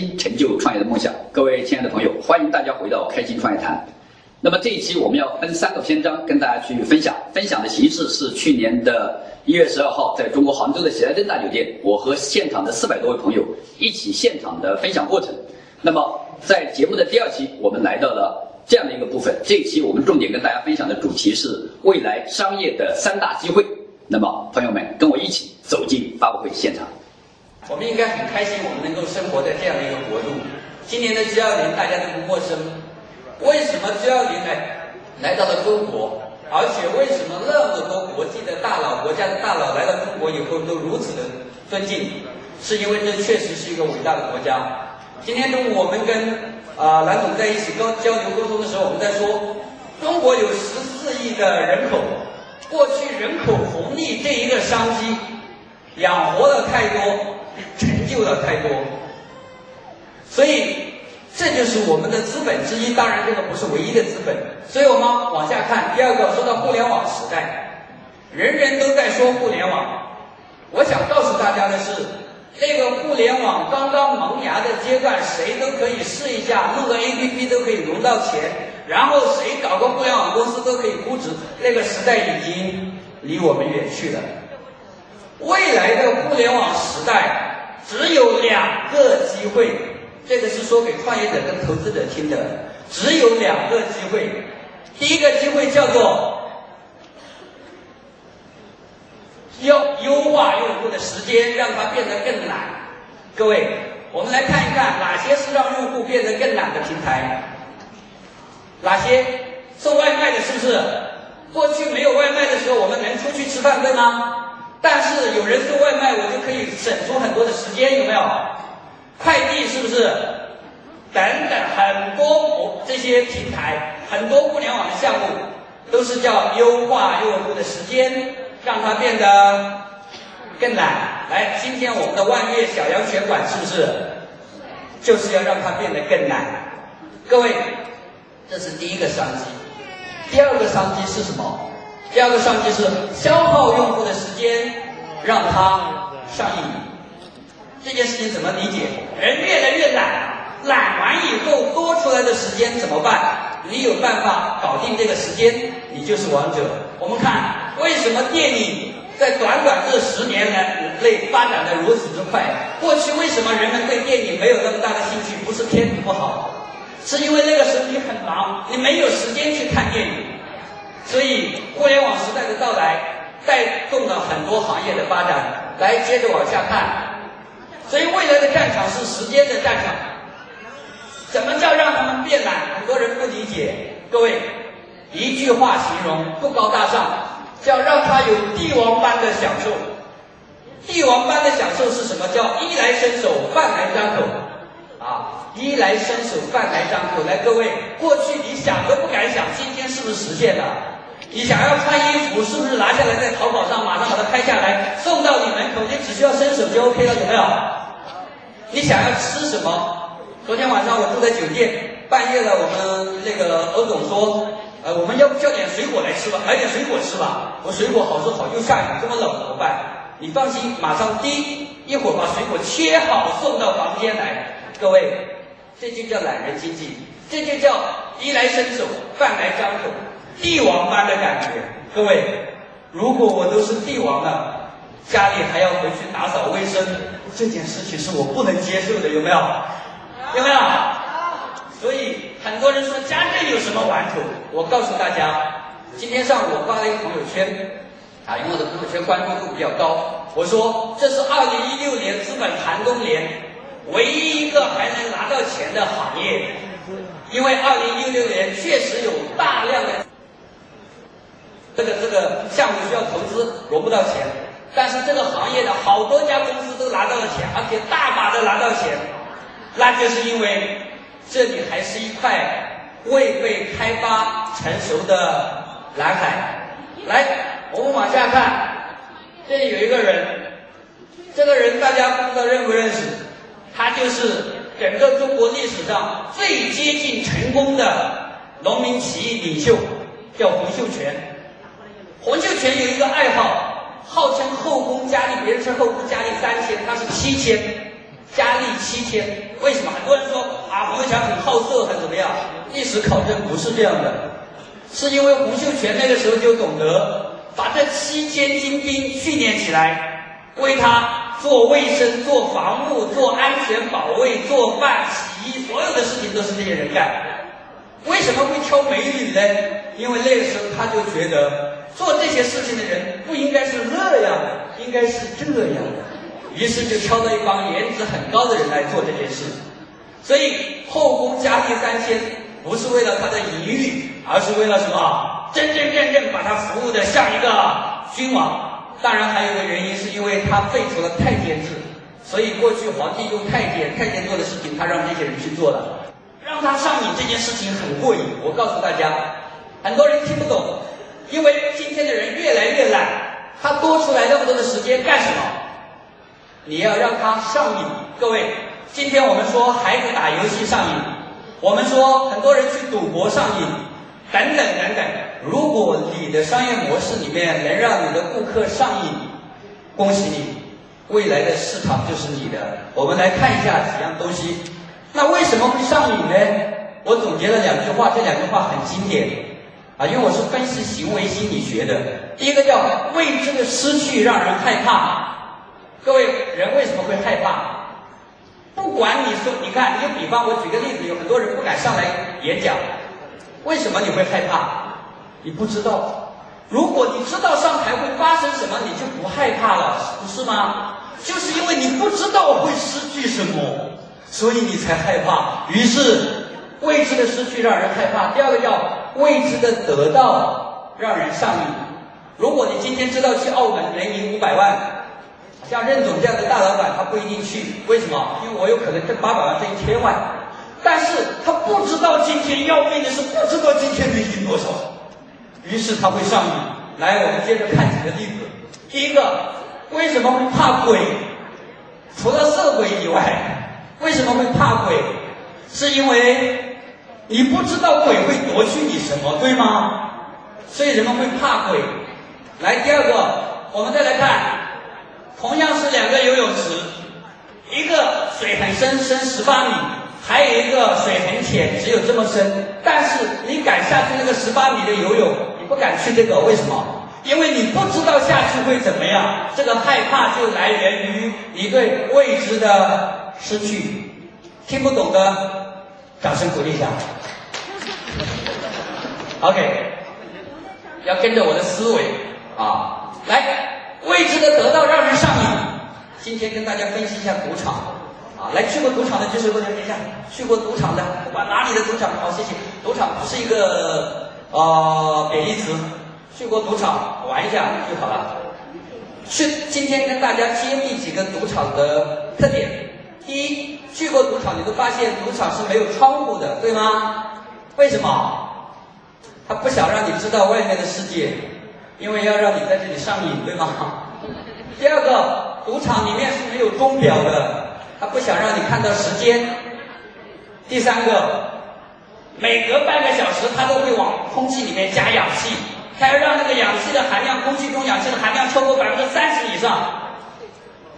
心成就创业的梦想。各位亲爱的朋友，欢迎大家回到开心创业谈。那么这一期我们要分三个篇章跟大家去分享。分享的形式是去年的一月十二号，在中国杭州的喜来登大酒店，我和现场的四百多位朋友一起现场的分享过程。那么在节目的第二期，我们来到了这样的一个部分。这一期我们重点跟大家分享的主题是未来商业的三大机会。那么朋友们跟我一起走进发布会现场。我们应该很开心，我们能够生活在这样的一个国度。今年的 G20 大家都不陌生。为什么 G20 来来到了中国？而且为什么那么多国际的大佬、国家的大佬来到中国以后都如此的尊敬？是因为这确实是一个伟大的国家。今天中午我们跟啊蓝总在一起沟交流沟通的时候，我们在说，中国有十四亿的人口，过去人口红利这一个商机，养活了太多，成就了太多，所以。这就是我们的资本之一，当然这个不是唯一的资本。所以我们往下看，第二个说到互联网时代，人人都在说互联网。我想告诉大家的是，那个互联网刚刚萌芽的阶段，谁都可以试一下，弄个 APP 都可以融到钱，然后谁搞个互联网公司都可以估值。那个时代已经离我们远去了。未来的互联网时代只有两个机会。这个是说给创业者跟投资者听的，只有两个机会。第一个机会叫做优优化用户的时间，让它变得更懒。各位，我们来看一看哪些是让用户变得更懒的平台？哪些送外卖的？是不是？过去没有外卖的时候，我们能出去吃饭，对吗？但是有人送外卖，我就可以省出很多的时间，有没有？快递是不是？等等，很多这些平台，很多互联网的项目，都是叫优化用户的时间，让它变得更懒。来，今天我们的万悦小羊拳馆是不是就是要让它变得更懒？各位，这是第一个商机。第二个商机是什么？第二个商机是消耗用户的时间，让他上瘾。这件事情怎么理解？人越来越懒，懒完以后多出来的时间怎么办？你有办法搞定这个时间，你就是王者。我们看为什么电影在短短这十年来内发展的如此之快？过去为什么人们对电影没有那么大的兴趣？不是片子不好，是因为那个时候你很忙，你没有时间去看电影。所以互联网时代的到来，带动了很多行业的发展。来，接着往下看。所以未来的战场是时间的战场。怎么叫让他们变懒？很多人不理解。各位，一句话形容不高大上，叫让他有帝王般的享受。帝王般的享受是什么？叫衣来伸手，饭来张口。啊，衣来伸手，饭来张口。来，各位，过去你想都不敢想，今天是不是实现了？你想要穿衣服，是不是拿下来在淘宝上马上把它拍下来送到你门口？你只需要伸手就 OK 了，有没有？你想要吃什么？昨天晚上我住在酒店，半夜了，我们那个欧总说，呃，我们要不叫点水果来吃吧，买点水果吃吧。我水果好是好，又下雨，这么冷怎么办？你放心，马上滴，一会儿把水果切好送到房间来。各位，这就叫懒人经济，这就叫衣来伸手，饭来张口，帝王般的感觉。各位，如果我都是帝王了，家里还要回去打扫卫生。这件事情是我不能接受的，有没有？有没有？所以很多人说家政有什么玩头？我告诉大家，今天上午我发了一个朋友圈，啊，因为我的朋友圈关注度比较高。我说这是二零一六年资本寒冬年唯一一个还能拿到钱的行业，因为二零一六年确实有大量的这个这个项目需要投资，融不到钱。但是这个行业的好多家公司都拿到了钱，而且大把的拿到钱，那就是因为这里还是一块未被开发成熟的蓝海。来，我们往下看，这里有一个人，这个人大家不知道认不认识？他就是整个中国历史上最接近成功的农民起义领袖，叫洪秀全。洪秀全有一个爱好。号称后宫佳丽，别人称后宫佳丽三千，他是七千，佳丽七千。为什么？很多人说啊，洪秀全很好色，很怎么样？历史考证不是这样的，是因为洪秀全那个时候就懂得把这七千精兵训练起来，为他做卫生、做防务、做安全保卫、做饭、洗衣，所有的事情都是这些人干。为什么会挑美女呢？因为那个时候他就觉得做这些事情的人不应该是那样的，应该是这样的，于是就挑了一帮颜值很高的人来做这件事。所以后宫佳丽三千不是为了他的淫欲，而是为了什么？真真正正把他服务的像一个君王。当然还有一个原因，是因为他废除了太监制，所以过去皇帝用太监，太监做的事情，他让这些人去做了。让他上瘾这件事情很过瘾，我告诉大家，很多人听不懂，因为今天的人越来越懒，他多出来那么多的时间干什么？你要让他上瘾。各位，今天我们说孩子打游戏上瘾，我们说很多人去赌博上瘾，等等等等。如果你的商业模式里面能让你的顾客上瘾，恭喜你，未来的市场就是你的。我们来看一下几样东西。那为什么会上瘾呢？我总结了两句话，这两句话很经典啊，因为我是分析行为心理学的。第一个叫未知的失去让人害怕。各位，人为什么会害怕？不管你说，你看，你就比方，我举个例子，有很多人不敢上来演讲，为什么你会害怕？你不知道。如果你知道上台会发生什么，你就不害怕了，不是吗？就是因为你不知道会失去什么。所以你才害怕，于是未知的失去让人害怕。第二个叫未知的得到让人上瘾。如果你今天知道去澳门能赢五百万，像任总这样的大老板他不一定去，为什么？因为我有可能挣八百万挣一千万，但是他不知道今天要命的是不知道今天能赢多少，于是他会上瘾。来，我们接着看几个例子。第一个，为什么会怕鬼？除了色鬼以外。为什么会怕鬼？是因为你不知道鬼会夺去你什么，对吗？所以人们会怕鬼。来，第二个，我们再来看，同样是两个游泳池，一个水很深，深十八米，还有一个水很浅，只有这么深。但是你敢下去那个十八米的游泳，你不敢去这个，为什么？因为你不知道下去会怎么样。这个害怕就来源于你对未知的。失去，听不懂的，掌声鼓励一下。OK，要跟着我的思维啊，来，未知的得到让人上瘾。今天跟大家分析一下赌场啊，来去过赌场的举手，我等一下，去过赌场的，不管哪里的赌场，好，谢谢。赌场不是一个呃贬义词，去过赌场玩一下就好了。去，今天跟大家揭秘几个赌场的特点。第一，去过赌场，你都发现赌场是没有窗户的，对吗？为什么？他不想让你知道外面的世界，因为要让你在这里上瘾，对吗？第二个，赌场里面是没有钟表的，他不想让你看到时间。第三个，每隔半个小时他都会往空气里面加氧气，他要让那个氧气的含量，空气中氧气的含量超过百分之三十以上。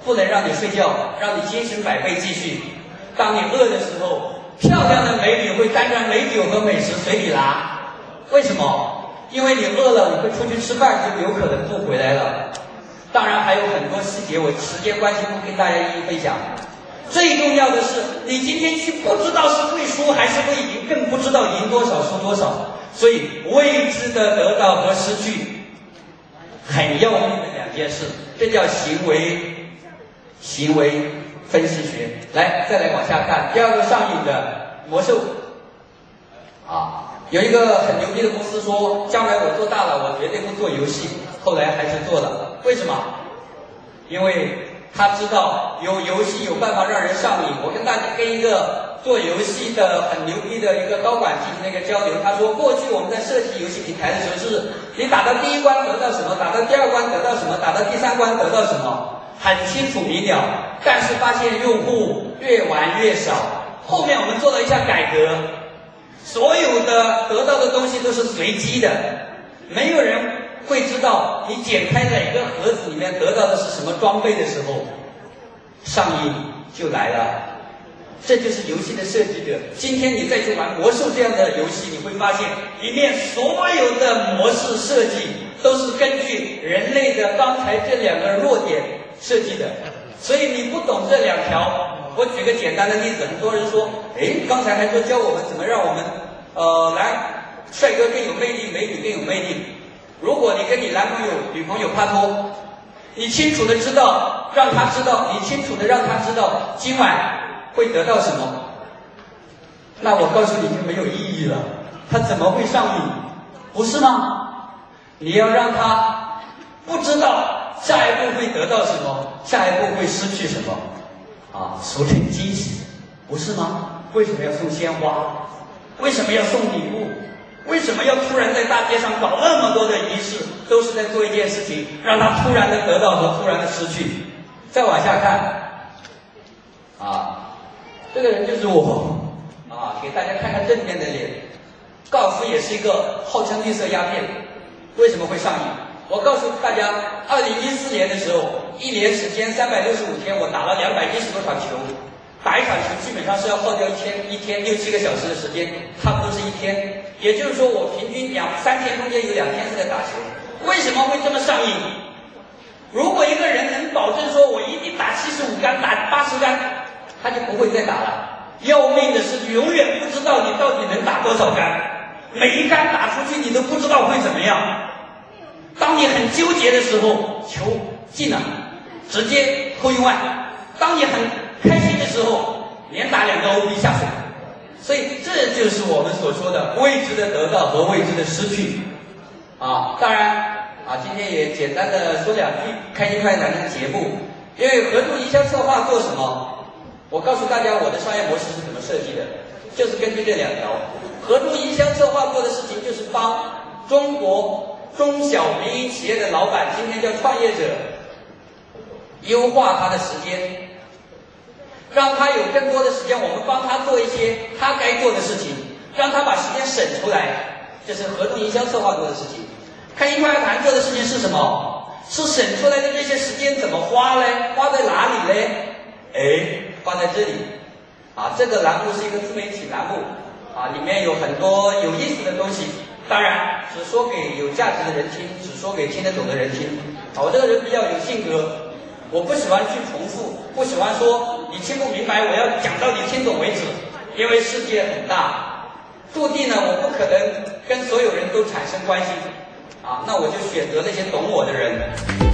不能让你睡觉，让你精神百倍继续。当你饿的时候，漂亮的美女会端着美酒和美食随你拿。为什么？因为你饿了，你会出去吃饭，就有可能不回来了。当然还有很多细节，我时间关系不跟大家一一分享。最重要的是，你今天去不知道是会输还是会赢，更不知道赢多少输多少。所以未知的得到和失去，很要命的两件事，这叫行为。行为分析学，来，再来往下看。第二个上瘾的魔兽，啊，有一个很牛逼的公司说，将来我做大了，我绝对不做游戏。后来还是做了，为什么？因为他知道有游戏有办法让人上瘾。我跟大家跟一个做游戏的很牛逼的一个高管进行那个交流，他说，过去我们在设计游戏平台的时候，是你打到第一关得到什么，打到第二关得到什么，打到第三关得到什么。很清楚明了，但是发现用户越玩越少。后面我们做了一下改革，所有的得到的东西都是随机的，没有人会知道你剪开哪个盒子里面得到的是什么装备的时候，上瘾就来了。这就是游戏的设计者。今天你再去玩魔兽这样的游戏，你会发现里面所有的模式设计都是根据人类的刚才这两个弱点设计的。所以你不懂这两条，我举个简单的例子，很多人说，哎，刚才还说教我们怎么让我们，呃，男帅哥更有魅力，美女更有魅力。如果你跟你男朋友、女朋友拍拖，你清楚的知道，让他知道，你清楚的让他知道，今晚会得到什么，那我告诉你就没有意义了。他怎么会上瘾？不是吗？你要让他不知道下一步会得到什么，下一步会失去什么，啊，俗称惊喜，不是吗？为什么要送鲜花？为什么要送礼物？为什么要突然在大街上搞那么多的仪式？都是在做一件事情，让他突然的得到和突然的失去。再往下看，啊，这个人就是我，啊，给大家看看正面的脸。高尔夫也是一个号称绿色鸦片，为什么会上瘾？我告诉大家，二零一四年的时候，一年时间三百六十五天，我打了两百一十多场球。打一场球基本上是要耗掉一天一天六七个小时的时间，差不多是一天。也就是说，我平均两三天中间有两天是在打球。为什么会这么上瘾？如果一个人能保证说我一定打七十五杆、打八十杆，他就不会再打了。要命的是，永远不知道你到底能打多少杆，每一杆打出去你都不知道会怎么样。当你很纠结的时候，球进了，直接扣一万；当你很开心的时候，连打两个 OB 下水。所以这就是我们所说的未知的得到和未知的失去。啊，当然啊，今天也简单的说两句开心快谈的节目。因为合作营销策划做什么？我告诉大家我的商业模式是怎么设计的，就是根据这两条。合作营销策划做的事情就是帮中国中小民营企业的老板，今天叫创业者，优化他的时间。让他有更多的时间，我们帮他做一些他该做的事情，让他把时间省出来，这是合同营销策划做的事情。开心快谈做的事情是什么？是省出来的这些时间怎么花嘞？花在哪里嘞？哎，放在这里。啊，这个栏目是一个自媒体栏目，啊，里面有很多有意思的东西。当然，只说给有价值的人听，只说给听得懂的人听。啊，我这个人比较有性格。我不喜欢去重复，不喜欢说你听不明白，我要讲到你听懂为止。因为世界很大，注定呢，我不可能跟所有人都产生关系，啊，那我就选择那些懂我的人。